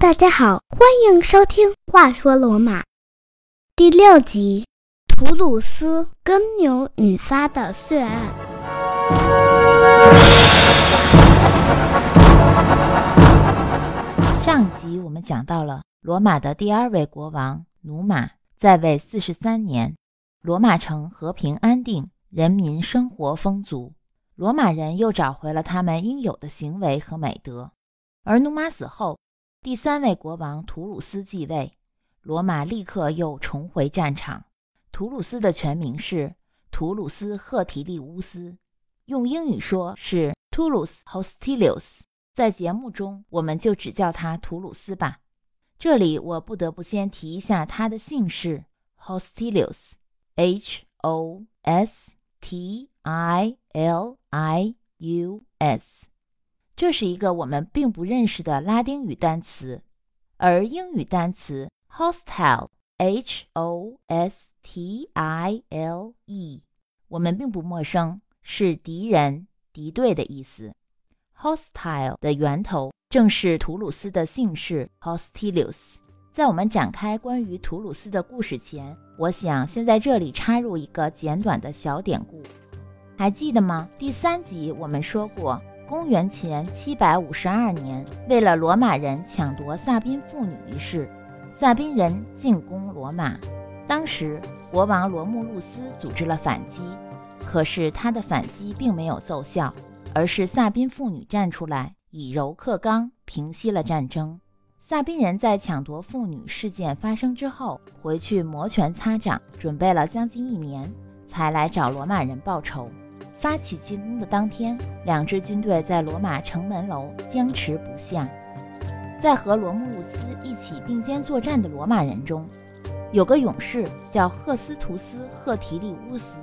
大家好，欢迎收听《话说罗马》第六集《图鲁斯耕牛引发的血案》。上集我们讲到了罗马的第二位国王努马在位四十三年，罗马城和平安定，人民生活丰足，罗马人又找回了他们应有的行为和美德。而努马死后，第三位国王图鲁斯继位，罗马立刻又重回战场。图鲁斯的全名是图鲁斯·赫提利乌斯，用英语说是 Tullus Hostilius。在节目中，我们就只叫他图鲁斯吧。这里我不得不先提一下他的姓氏 Hostilius，H O S T I L I U S。这是一个我们并不认识的拉丁语单词，而英语单词 hostile（h o s t i l e） 我们并不陌生，是敌人、敌对的意思。hostile 的源头正是图鲁斯的姓氏 Hostilius。在我们展开关于图鲁斯的故事前，我想先在这里插入一个简短的小典故，还记得吗？第三集我们说过。公元前七百五十二年，为了罗马人抢夺萨宾妇女一事，萨宾人进攻罗马。当时国王罗慕路斯组织了反击，可是他的反击并没有奏效，而是萨宾妇女站出来以柔克刚，平息了战争。萨宾人在抢夺妇女事件发生之后，回去摩拳擦掌，准备了将近一年，才来找罗马人报仇。发起进攻的当天，两支军队在罗马城门楼僵持不下。在和罗慕路斯一起并肩作战的罗马人中，有个勇士叫赫斯图斯·赫提利乌斯。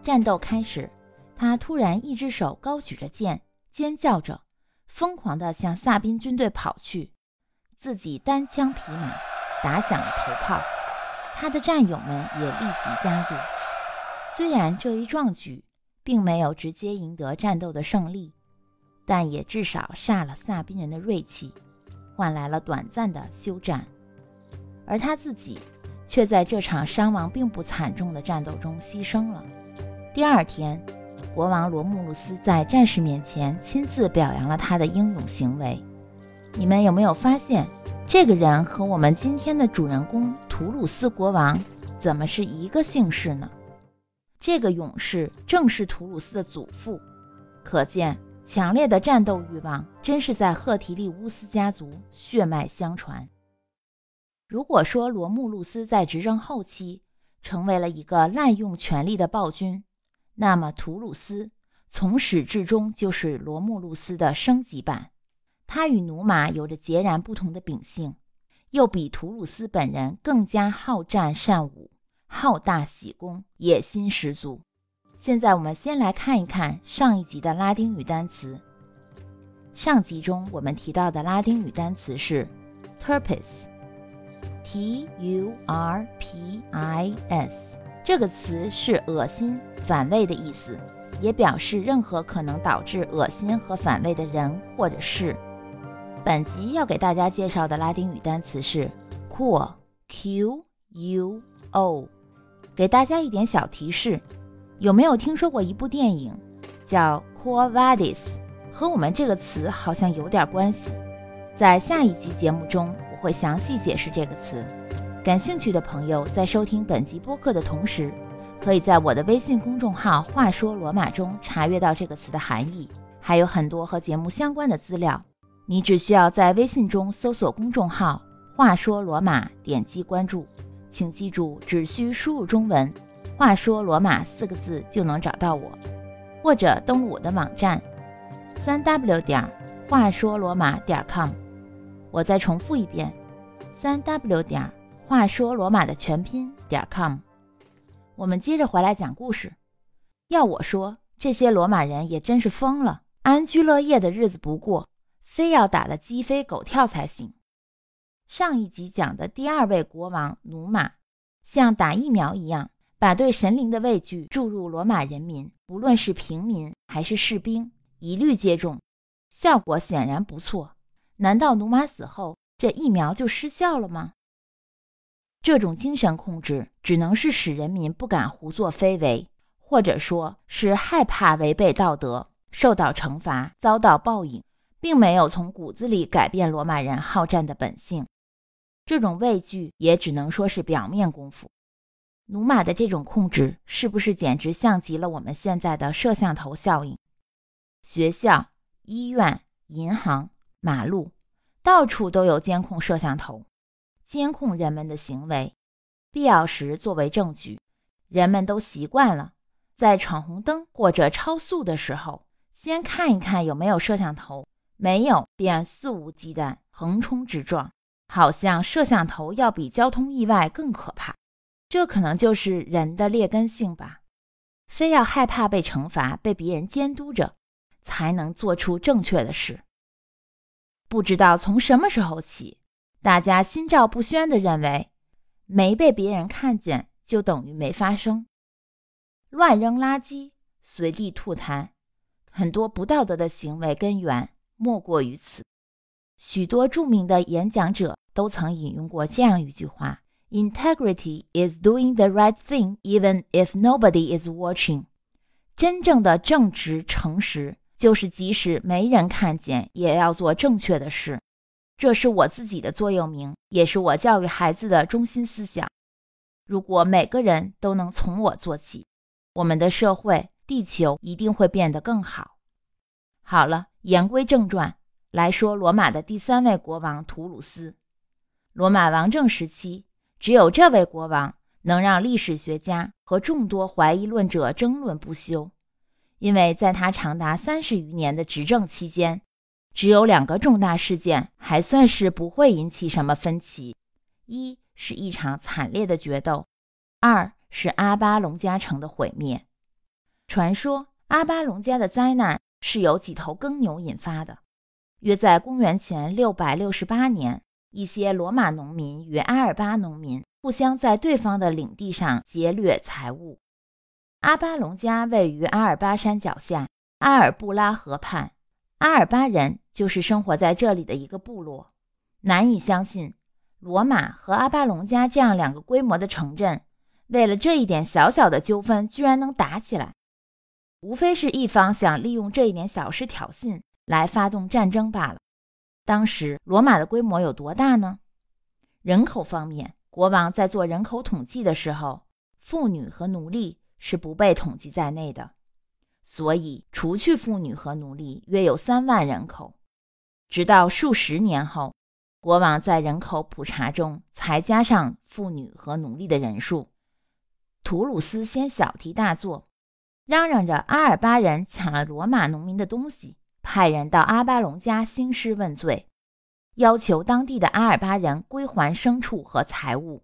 战斗开始，他突然一只手高举着剑，尖叫着，疯狂地向萨宾军队跑去，自己单枪匹马，打响了头炮。他的战友们也立即加入。虽然这一壮举并没有直接赢得战斗的胜利，但也至少煞了萨宾人的锐气，换来了短暂的休战。而他自己却在这场伤亡并不惨重的战斗中牺牲了。第二天，国王罗慕路斯在战士面前亲自表扬了他的英勇行为。你们有没有发现，这个人和我们今天的主人公图鲁斯国王怎么是一个姓氏呢？这个勇士正是图鲁斯的祖父，可见强烈的战斗欲望真是在赫提利乌斯家族血脉相传。如果说罗慕路斯在执政后期成为了一个滥用权力的暴君，那么图鲁斯从始至终就是罗慕路斯的升级版。他与努马有着截然不同的秉性，又比图鲁斯本人更加好战善武。好大喜功，野心十足。现在我们先来看一看上一集的拉丁语单词。上集中我们提到的拉丁语单词是 turpis，t u r p i s，这个词是恶心、反胃的意思，也表示任何可能导致恶心和反胃的人或者事。本集要给大家介绍的拉丁语单词是 quo，q u o。给大家一点小提示，有没有听说过一部电影叫《Quo Vadis》？和我们这个词好像有点关系。在下一集节目中，我会详细解释这个词。感兴趣的朋友在收听本集播客的同时，可以在我的微信公众号“话说罗马”中查阅到这个词的含义，还有很多和节目相关的资料。你只需要在微信中搜索公众号“话说罗马”，点击关注。请记住，只需输入中文“话说罗马”四个字就能找到我，或者登录我的网站三 w 点话说罗马点 com。我再重复一遍，三 w 点话说罗马的全拼点 com。我们接着回来讲故事。要我说，这些罗马人也真是疯了，安居乐业的日子不过，非要打得鸡飞狗跳才行。上一集讲的第二位国王努马，像打疫苗一样，把对神灵的畏惧注入罗马人民，不论是平民还是士兵，一律接种，效果显然不错。难道努马死后，这疫苗就失效了吗？这种精神控制只能是使人民不敢胡作非为，或者说是害怕违背道德，受到惩罚，遭到报应，并没有从骨子里改变罗马人好战的本性。这种畏惧也只能说是表面功夫。努马的这种控制，是不是简直像极了我们现在的摄像头效应？学校、医院、银行、马路，到处都有监控摄像头。监控人们的行为，必要时作为证据。人们都习惯了，在闯红灯或者超速的时候，先看一看有没有摄像头，没有便肆无忌惮横冲直撞，好像摄像头要比交通意外更可怕。这可能就是人的劣根性吧，非要害怕被惩罚、被别人监督着，才能做出正确的事。不知道从什么时候起。大家心照不宣地认为，没被别人看见就等于没发生。乱扔垃圾、随地吐痰，很多不道德的行为根源莫过于此。许多著名的演讲者都曾引用过这样一句话：“Integrity is doing the right thing even if nobody is watching。”真正的正直、诚实，就是即使没人看见，也要做正确的事。这是我自己的座右铭，也是我教育孩子的中心思想。如果每个人都能从我做起，我们的社会、地球一定会变得更好。好了，言归正传，来说罗马的第三位国王图鲁斯。罗马王政时期，只有这位国王能让历史学家和众多怀疑论者争论不休，因为在他长达三十余年的执政期间。只有两个重大事件还算是不会引起什么分歧：一是一场惨烈的决斗，二是阿巴隆加城的毁灭。传说阿巴隆加的灾难是由几头耕牛引发的。约在公元前六百六十八年，一些罗马农民与阿尔巴农民互相在对方的领地上劫掠财物。阿巴隆加位于阿尔巴山脚下，阿尔布拉河畔。阿尔巴人就是生活在这里的一个部落。难以相信，罗马和阿巴隆加这样两个规模的城镇，为了这一点小小的纠纷，居然能打起来。无非是一方想利用这一点小事挑衅，来发动战争罢了。当时罗马的规模有多大呢？人口方面，国王在做人口统计的时候，妇女和奴隶是不被统计在内的。所以，除去妇女和奴隶，约有三万人口。直到数十年后，国王在人口普查中才加上妇女和奴隶的人数。图鲁斯先小题大做，嚷嚷着阿尔巴人抢了罗马农民的东西，派人到阿巴隆家兴师问罪，要求当地的阿尔巴人归还牲畜和财物。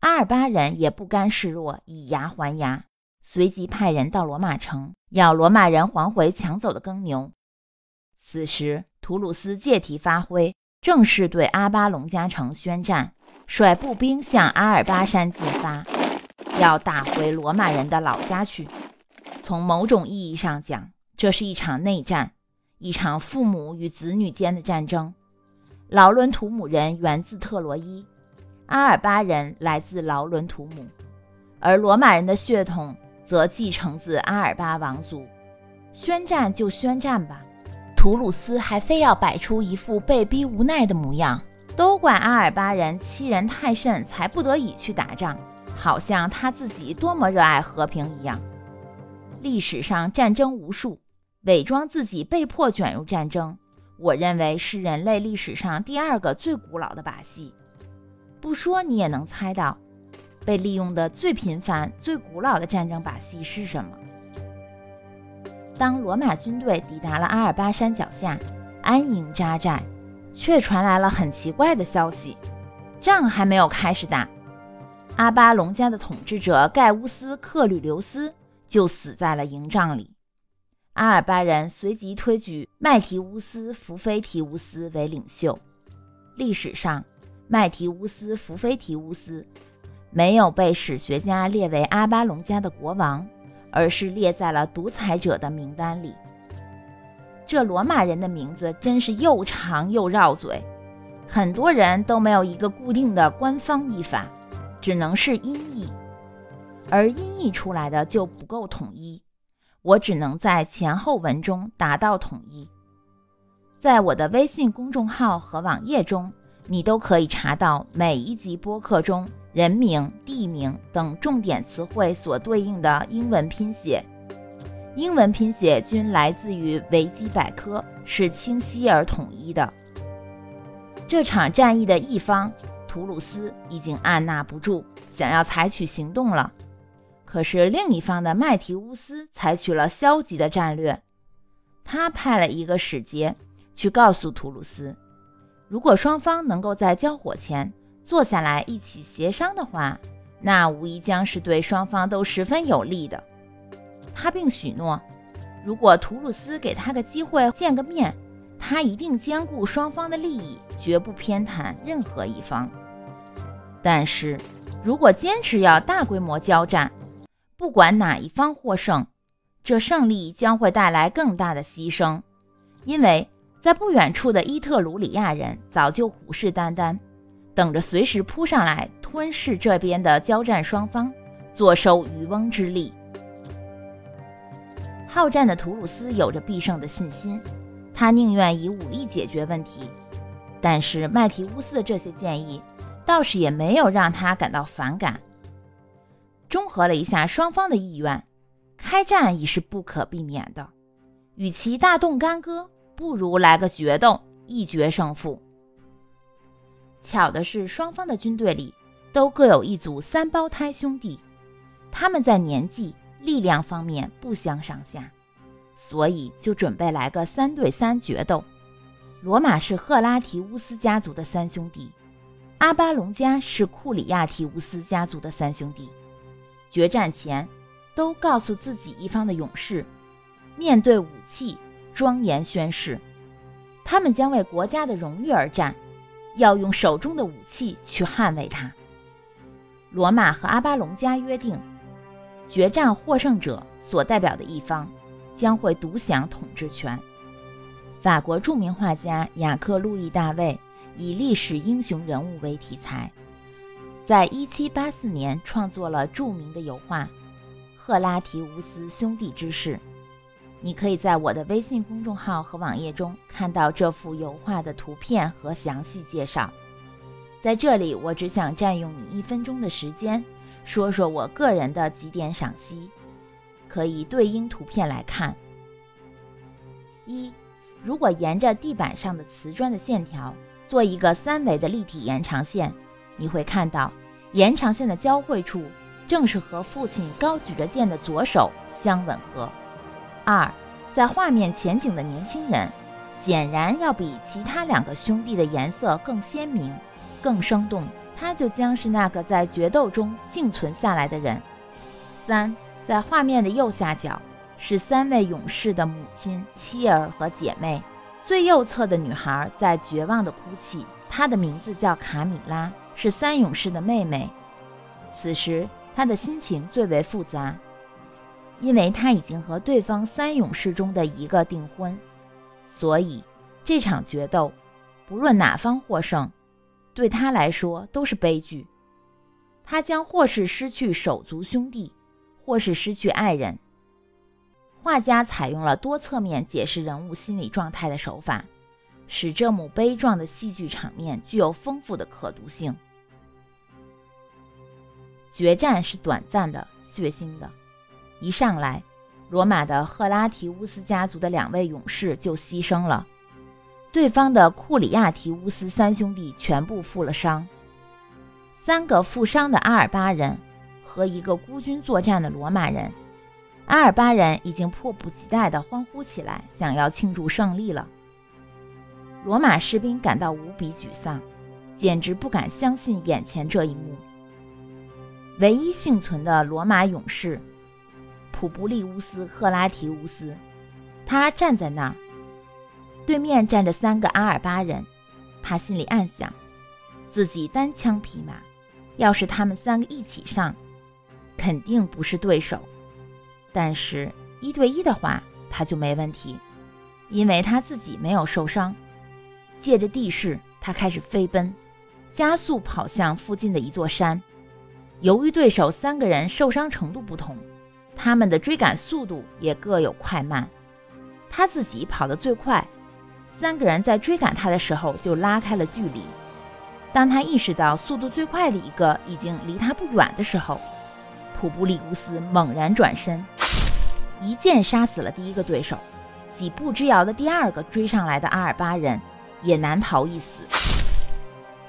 阿尔巴人也不甘示弱，以牙还牙。随即派人到罗马城，要罗马人还回抢走的耕牛。此时，图鲁斯借题发挥，正式对阿巴隆加城宣战，率步兵向阿尔巴山进发，要打回罗马人的老家去。从某种意义上讲，这是一场内战，一场父母与子女间的战争。劳伦图姆人源自特洛伊，阿尔巴人来自劳伦图姆，而罗马人的血统。则继承自阿尔巴王族，宣战就宣战吧。图鲁斯还非要摆出一副被逼无奈的模样，都怪阿尔巴人欺人太甚，才不得已去打仗，好像他自己多么热爱和平一样。历史上战争无数，伪装自己被迫卷入战争，我认为是人类历史上第二个最古老的把戏。不说你也能猜到。被利用的最频繁、最古老的战争把戏是什么？当罗马军队抵达了阿尔巴山脚下，安营扎寨，却传来了很奇怪的消息：仗还没有开始打，阿巴隆家的统治者盖乌斯·克吕留斯就死在了营帐里。阿尔巴人随即推举麦提乌斯·福菲提乌斯为领袖。历史上，麦提乌斯·福菲提乌斯。没有被史学家列为阿巴隆家的国王，而是列在了独裁者的名单里。这罗马人的名字真是又长又绕嘴，很多人都没有一个固定的官方译法，只能是音译，而音译出来的就不够统一，我只能在前后文中达到统一。在我的微信公众号和网页中，你都可以查到每一集播客中人名、地名等重点词汇所对应的英文拼写。英文拼写均来自于维基百科，是清晰而统一的。这场战役的一方图鲁斯已经按捺不住，想要采取行动了。可是另一方的麦提乌斯采取了消极的战略，他派了一个使节去告诉图鲁斯，如果双方能够在交火前坐下来一起协商的话，那无疑将是对双方都十分有利的。他并许诺，如果图鲁斯给他个机会见个面，他一定兼顾双方的利益，绝不偏袒任何一方。但是，如果坚持要大规模交战，不管哪一方获胜，这胜利将会带来更大的牺牲，因为在不远处的伊特鲁里亚人早就虎视眈眈，等着随时扑上来吞噬这边的交战双方，坐收渔翁之利。好战的图鲁斯有着必胜的信心，他宁愿以武力解决问题。但是麦提乌斯的这些建议倒是也没有让他感到反感。综合了一下双方的意愿，开战已是不可避免的。与其大动干戈，不如来个决斗，一决胜负。巧的是，双方的军队里都各有一组三胞胎兄弟，他们在年纪。力量方面不相上下，所以就准备来个三对三决斗。罗马是赫拉提乌斯家族的三兄弟，阿巴隆加是库里亚提乌斯家族的三兄弟。决战前，都告诉自己一方的勇士，面对武器庄严宣誓，他们将为国家的荣誉而战，要用手中的武器去捍卫它。罗马和阿巴隆加约定。决战获胜者所代表的一方将会独享统治权。法国著名画家雅克·路易·大卫以历史英雄人物为题材，在1784年创作了著名的油画《赫拉提乌斯兄弟之事》。你可以在我的微信公众号和网页中看到这幅油画的图片和详细介绍。在这里，我只想占用你一分钟的时间。说说我个人的几点赏析，可以对应图片来看。一，如果沿着地板上的瓷砖的线条做一个三维的立体延长线，你会看到延长线的交汇处正是和父亲高举着剑的左手相吻合。二，在画面前景的年轻人显然要比其他两个兄弟的颜色更鲜明、更生动。他就将是那个在决斗中幸存下来的人。三，在画面的右下角是三位勇士的母亲、妻儿和姐妹。最右侧的女孩在绝望地哭泣，她的名字叫卡米拉，是三勇士的妹妹。此时她的心情最为复杂，因为她已经和对方三勇士中的一个订婚，所以这场决斗，不论哪方获胜。对他来说都是悲剧，他将或是失去手足兄弟，或是失去爱人。画家采用了多侧面解释人物心理状态的手法，使这幕悲壮的戏剧场面具有丰富的可读性。决战是短暂的、血腥的，一上来，罗马的赫拉提乌斯家族的两位勇士就牺牲了。对方的库里亚提乌斯三兄弟全部负了伤，三个负伤的阿尔巴人和一个孤军作战的罗马人。阿尔巴人已经迫不及待地欢呼起来，想要庆祝胜利了。罗马士兵感到无比沮丧，简直不敢相信眼前这一幕。唯一幸存的罗马勇士普布利乌斯·赫拉提乌斯，他站在那儿。对面站着三个阿尔巴人，他心里暗想：自己单枪匹马，要是他们三个一起上，肯定不是对手；但是，一对一的话，他就没问题。因为他自己没有受伤。借着地势，他开始飞奔，加速跑向附近的一座山。由于对手三个人受伤程度不同，他们的追赶速度也各有快慢。他自己跑得最快，三个人在追赶他的时候就拉开了距离。当他意识到速度最快的一个已经离他不远的时候，普布利乌斯猛然转身，一剑杀死了第一个对手。几步之遥的第二个追上来的阿尔巴人也难逃一死。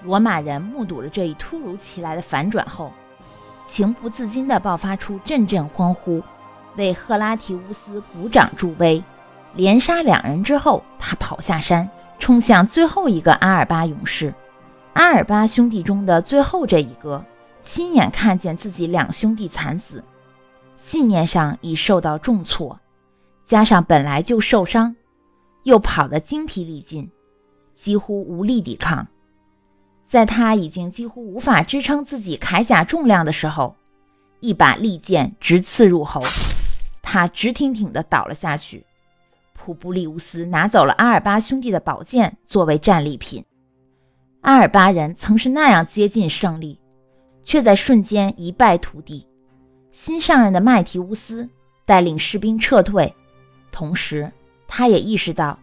罗马人目睹了这一突如其来的反转后，情不自禁地爆发出阵阵欢呼，为赫拉提乌斯鼓掌助威。连杀两人之后，他跑下山，冲向最后一个阿尔巴勇士。阿尔巴兄弟中的最后这一个，亲眼看见自己两兄弟惨死，信念上已受到重挫，加上本来就受伤，又跑得精疲力尽，几乎无力抵抗。在他已经几乎无法支撑自己铠甲重量的时候，一把利剑直刺入喉，他直挺挺地倒了下去。普布利乌斯拿走了阿尔巴兄弟的宝剑作为战利品。阿尔巴人曾是那样接近胜利，却在瞬间一败涂地。新上任的麦提乌斯带领士兵撤退，同时他也意识到，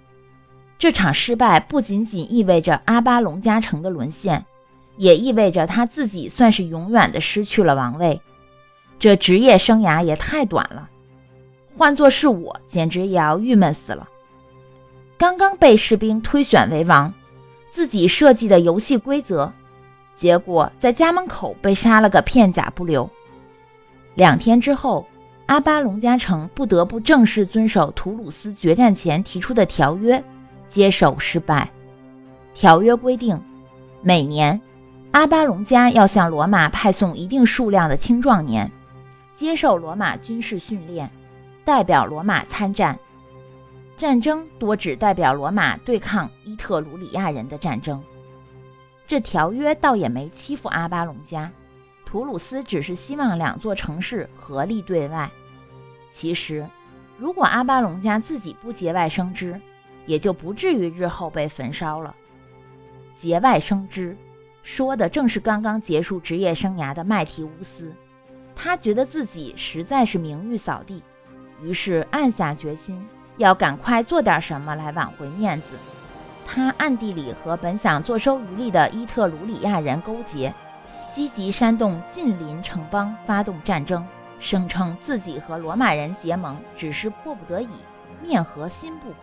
这场失败不仅仅意味着阿巴隆加城的沦陷，也意味着他自己算是永远的失去了王位。这职业生涯也太短了。换作是我，简直也要郁闷死了。刚刚被士兵推选为王，自己设计的游戏规则，结果在家门口被杀了个片甲不留。两天之后，阿巴隆加城不得不正式遵守图鲁斯决战前提出的条约，接受失败。条约规定，每年阿巴隆加要向罗马派送一定数量的青壮年，接受罗马军事训练。代表罗马参战，战争多指代表罗马对抗伊特鲁里亚人的战争。这条约倒也没欺负阿巴隆加，图鲁斯只是希望两座城市合力对外。其实，如果阿巴隆加自己不节外生枝，也就不至于日后被焚烧了。节外生枝，说的正是刚刚结束职业生涯的麦提乌斯，他觉得自己实在是名誉扫地。于是暗下决心，要赶快做点什么来挽回面子。他暗地里和本想坐收渔利的伊特鲁里亚人勾结，积极煽动近邻城邦发动战争，声称自己和罗马人结盟只是迫不得已，面和心不和，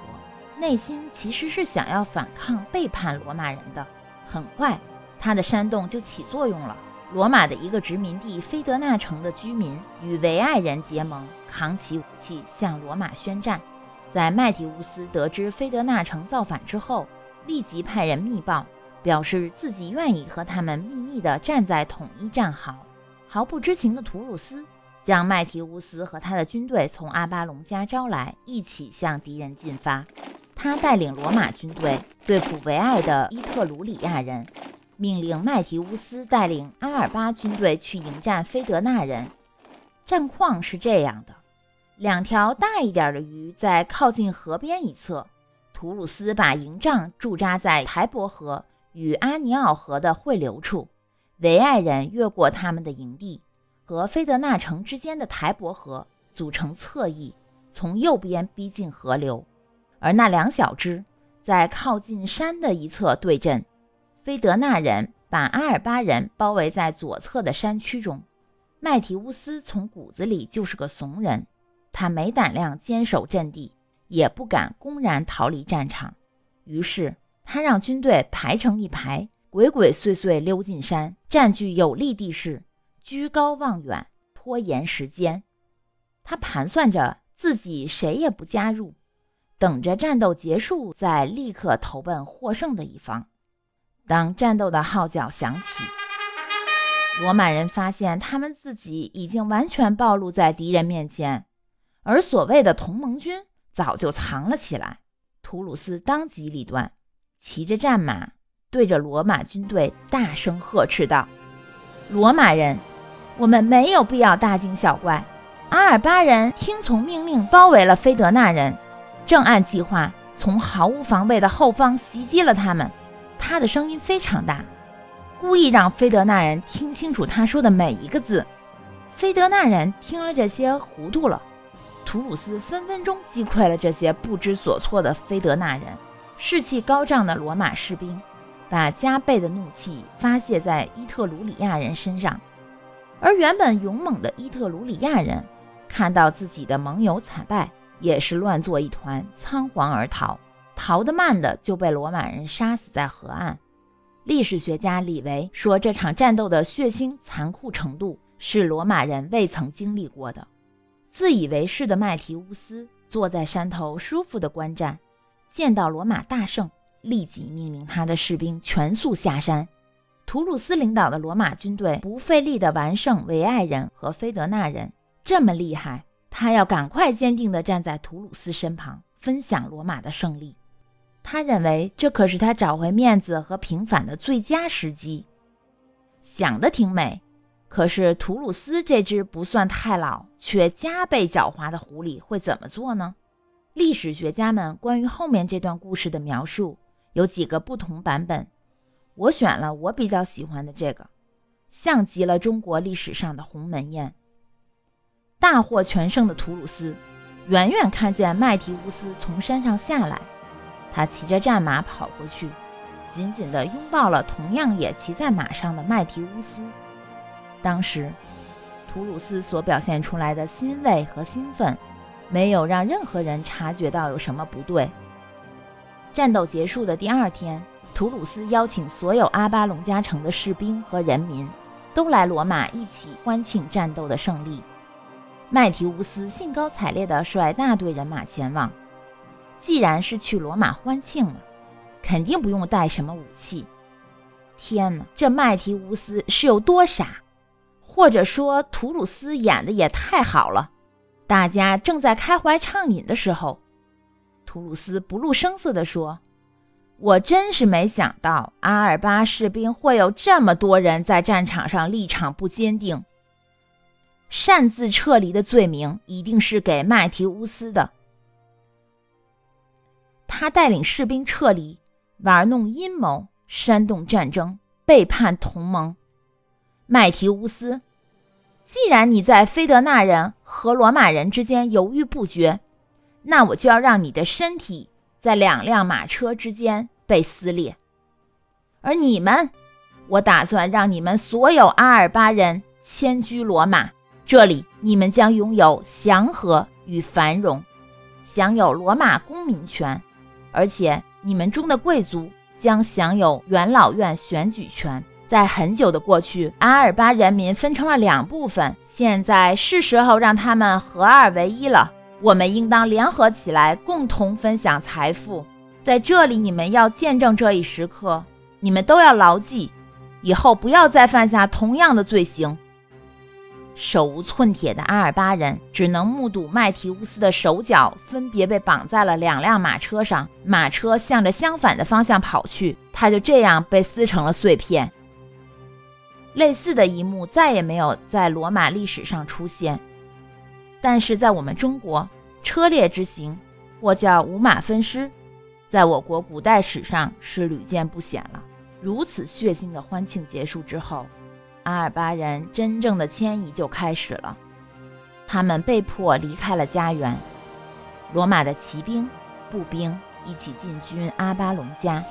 内心其实是想要反抗背叛罗马人的。很快，他的煽动就起作用了。罗马的一个殖民地菲德纳城的居民与维埃人结盟，扛起武器向罗马宣战。在麦提乌斯得知菲德纳城造反之后，立即派人密报，表示自己愿意和他们秘密地站在统一战壕。毫不知情的图鲁斯将麦提乌斯和他的军队从阿巴隆加招来，一起向敌人进发。他带领罗马军队对付维埃的伊特鲁里亚人。命令麦提乌斯带领阿尔巴军队去迎战菲德纳人。战况是这样的：两条大一点的鱼在靠近河边一侧，图鲁斯把营帐驻扎在台伯河与阿尼奥河的汇流处。维埃人越过他们的营地，和菲德纳城之间的台伯河组成侧翼，从右边逼近河流，而那两小支在靠近山的一侧对阵。菲德纳人把阿尔巴人包围在左侧的山区中。麦提乌斯从骨子里就是个怂人，他没胆量坚守阵地，也不敢公然逃离战场。于是他让军队排成一排，鬼鬼祟祟溜进山，占据有利地势，居高望远，拖延时间。他盘算着自己谁也不加入，等着战斗结束再立刻投奔获胜的一方。当战斗的号角响起，罗马人发现他们自己已经完全暴露在敌人面前，而所谓的同盟军早就藏了起来。图鲁斯当机立断，骑着战马对着罗马军队大声呵斥道：“罗马人，我们没有必要大惊小怪。阿尔巴人听从命令包围了菲德纳人，正按计划从毫无防备的后方袭击了他们。他的声音非常大，故意让菲德纳人听清楚他说的每一个字。菲德纳人听了这些糊涂了。图鲁斯分分钟击溃了这些不知所措的菲德纳人。士气高涨的罗马士兵把加倍的怒气发泄在伊特鲁里亚人身上，而原本勇猛的伊特鲁里亚人看到自己的盟友惨败，也是乱作一团，仓皇而逃。逃得慢的就被罗马人杀死在河岸。历史学家李维说，这场战斗的血腥残酷程度是罗马人未曾经历过的。自以为是的麦提乌斯坐在山头舒服地观战，见到罗马大胜，立即命令他的士兵全速下山。图鲁斯领导的罗马军队不费力地完胜维埃人和菲德纳人，这么厉害，他要赶快坚定地站在图鲁斯身旁，分享罗马的胜利。他认为这可是他找回面子和平反的最佳时机。想得挺美，可是图鲁斯这只不算太老却加倍狡猾的狐狸会怎么做呢？历史学家们关于后面这段故事的描述有几个不同版本，我选了我比较喜欢的这个，像极了中国历史上的鸿门宴。大获全胜的图鲁斯远远看见麦提乌斯从山上下来。他骑着战马跑过去，紧紧地拥抱了同样也骑在马上的麦提乌斯。当时，图鲁斯所表现出来的欣慰和兴奋，没有让任何人察觉到有什么不对。战斗结束的第二天，图鲁斯邀请所有阿巴隆加城的士兵和人民都来罗马一起欢庆战斗的胜利。麦提乌斯兴高采烈地率大队人马前往。既然是去罗马欢庆了，肯定不用带什么武器。天哪，这麦提乌斯是有多傻？或者说，图鲁斯演的也太好了。大家正在开怀畅饮的时候，图鲁斯不露声色地说：“我真是没想到，阿尔巴士兵会有这么多人在战场上立场不坚定。擅自撤离的罪名一定是给麦提乌斯的。”他带领士兵撤离，玩弄阴谋，煽动战争，背叛同盟。麦提乌斯，既然你在菲德纳人和罗马人之间犹豫不决，那我就要让你的身体在两辆马车之间被撕裂。而你们，我打算让你们所有阿尔巴人迁居罗马，这里你们将拥有祥和与繁荣，享有罗马公民权。而且，你们中的贵族将享有元老院选举权。在很久的过去，阿尔巴人民分成了两部分，现在是时候让他们合二为一了。我们应当联合起来，共同分享财富。在这里，你们要见证这一时刻，你们都要牢记，以后不要再犯下同样的罪行。手无寸铁的阿尔巴人只能目睹麦提乌斯的手脚分别被绑在了两辆马车上，马车向着相反的方向跑去，他就这样被撕成了碎片。类似的一幕再也没有在罗马历史上出现，但是在我们中国，车裂之刑或叫五马分尸，在我国古代史上是屡见不鲜了。如此血腥的欢庆结束之后。阿尔巴人真正的迁移就开始了，他们被迫离开了家园。罗马的骑兵、步兵一起进军阿巴隆加，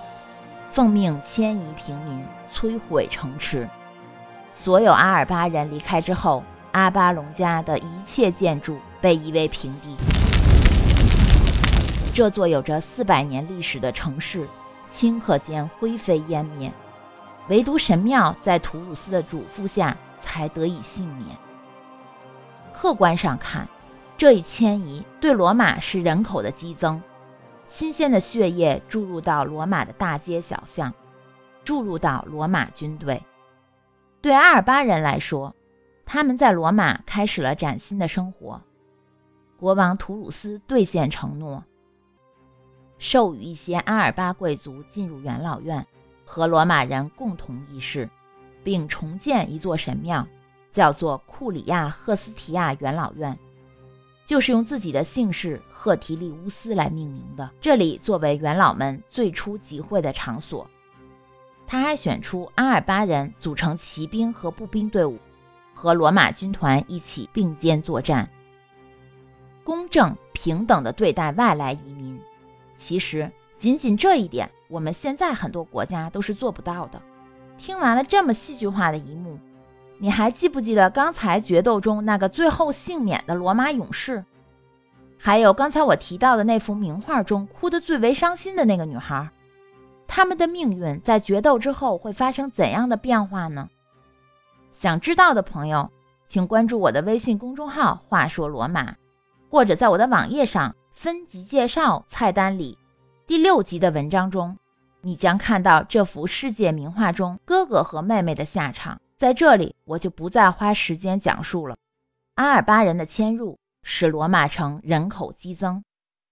奉命迁移平民，摧毁城池。所有阿尔巴人离开之后，阿巴隆加的一切建筑被夷为平地。这座有着四百年历史的城市，顷刻间灰飞烟灭。唯独神庙在图鲁斯的嘱咐下才得以幸免。客观上看，这一迁移对罗马是人口的激增，新鲜的血液注入到罗马的大街小巷，注入到罗马军队。对阿尔巴人来说，他们在罗马开始了崭新的生活。国王图鲁斯兑现承诺，授予一些阿尔巴贵族进入元老院。和罗马人共同议事，并重建一座神庙，叫做库里亚赫斯提亚元老院。就是用自己的姓氏赫提利乌斯来命名的。这里作为元老们最初集会的场所。他还选出阿尔巴人组成骑兵和步兵队伍，和罗马军团一起并肩作战，公正平等地对待外来移民。其实，仅仅这一点，我们现在很多国家都是做不到的。听完了这么戏剧化的一幕，你还记不记得刚才决斗中那个最后幸免的罗马勇士？还有刚才我提到的那幅名画中哭得最为伤心的那个女孩？他们的命运在决斗之后会发生怎样的变化呢？想知道的朋友，请关注我的微信公众号“话说罗马”，或者在我的网页上分级介绍菜单里第六集的文章中，你将看到这幅世界名画中哥哥和妹妹的下场。在这里，我就不再花时间讲述了。阿尔巴人的迁入使罗马城人口激增，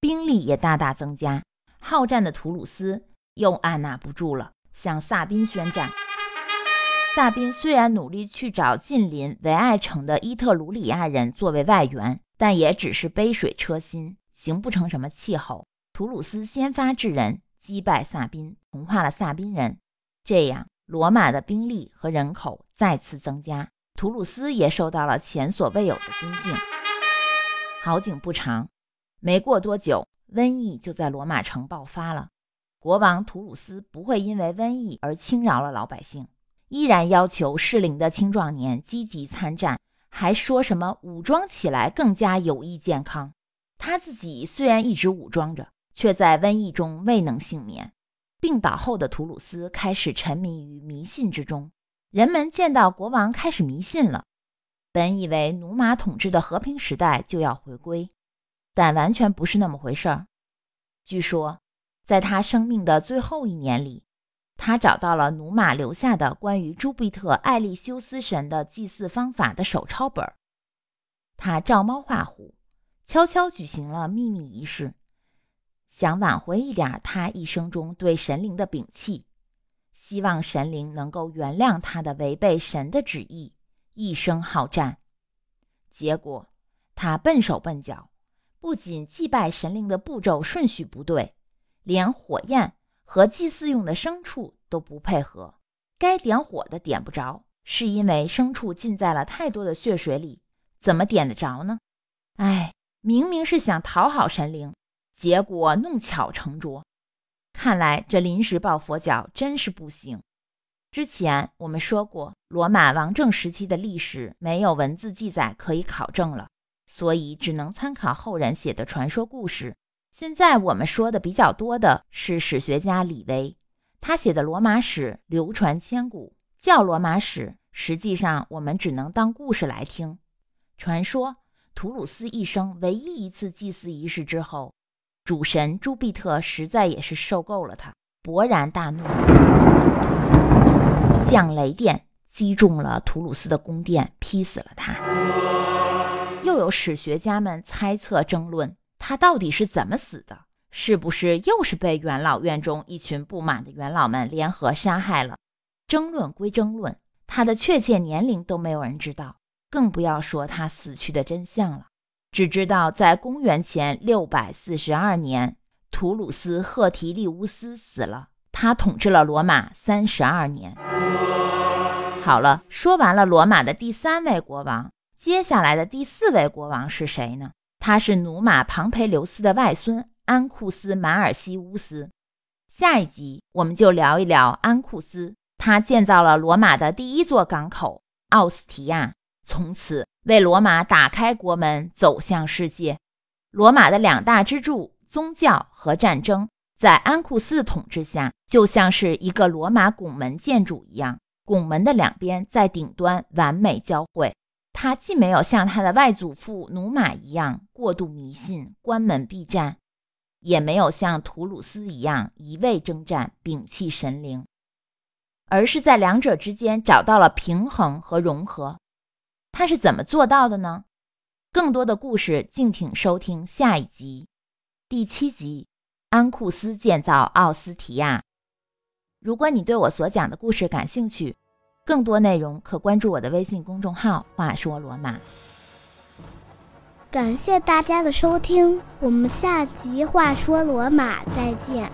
兵力也大大增加，好战的图鲁斯。又按捺不住了，向萨宾宣战。萨宾虽然努力去找近邻维埃城的伊特鲁里亚人作为外援，但也只是杯水车薪，形不成什么气候。图鲁斯先发制人，击败萨宾，同化了萨宾人。这样，罗马的兵力和人口再次增加，图鲁斯也受到了前所未有的尊敬。好景不长，没过多久，瘟疫就在罗马城爆发了。国王图鲁斯不会因为瘟疫而轻饶了老百姓，依然要求适龄的青壮年积极参战，还说什么武装起来更加有益健康。他自己虽然一直武装着，却在瘟疫中未能幸免。病倒后的图鲁斯开始沉迷于迷信之中。人们见到国王开始迷信了，本以为努马统治的和平时代就要回归，但完全不是那么回事儿。据说。在他生命的最后一年里，他找到了努马留下的关于朱庇特艾利修斯神的祭祀方法的手抄本儿。他照猫画虎，悄悄举行了秘密仪式，想挽回一点他一生中对神灵的摒弃，希望神灵能够原谅他的违背神的旨意，一生好战。结果他笨手笨脚，不仅祭拜神灵的步骤顺序不对。连火焰和祭祀用的牲畜都不配合，该点火的点不着，是因为牲畜浸在了太多的血水里，怎么点得着呢？哎，明明是想讨好神灵，结果弄巧成拙。看来这临时抱佛脚真是不行。之前我们说过，罗马王政时期的历史没有文字记载可以考证了，所以只能参考后人写的传说故事。现在我们说的比较多的是史学家李维，他写的罗马史流传千古，叫罗马史，实际上我们只能当故事来听。传说图鲁斯一生唯一一次祭祀仪式之后，主神朱庇特实在也是受够了他，勃然大怒，降雷电击中了图鲁斯的宫殿，劈死了他。又有史学家们猜测争论。他到底是怎么死的？是不是又是被元老院中一群不满的元老们联合杀害了？争论归争论，他的确切年龄都没有人知道，更不要说他死去的真相了。只知道在公元前六百四十二年，图鲁斯·赫提利乌斯死了。他统治了罗马三十二年。好了，说完了罗马的第三位国王，接下来的第四位国王是谁呢？他是努马庞培留斯的外孙安库斯马尔西乌斯。下一集我们就聊一聊安库斯。他建造了罗马的第一座港口奥斯提亚，从此为罗马打开国门，走向世界。罗马的两大支柱——宗教和战争，在安库斯的统治下，就像是一个罗马拱门建筑一样，拱门的两边在顶端完美交汇。他既没有像他的外祖父努马一样过度迷信、关门闭战，也没有像图鲁斯一样一味征战、摒弃神灵，而是在两者之间找到了平衡和融合。他是怎么做到的呢？更多的故事，敬请收听下一集，第七集：安库斯建造奥斯提亚。如果你对我所讲的故事感兴趣，更多内容可关注我的微信公众号“话说罗马”。感谢大家的收听，我们下集《话说罗马》再见。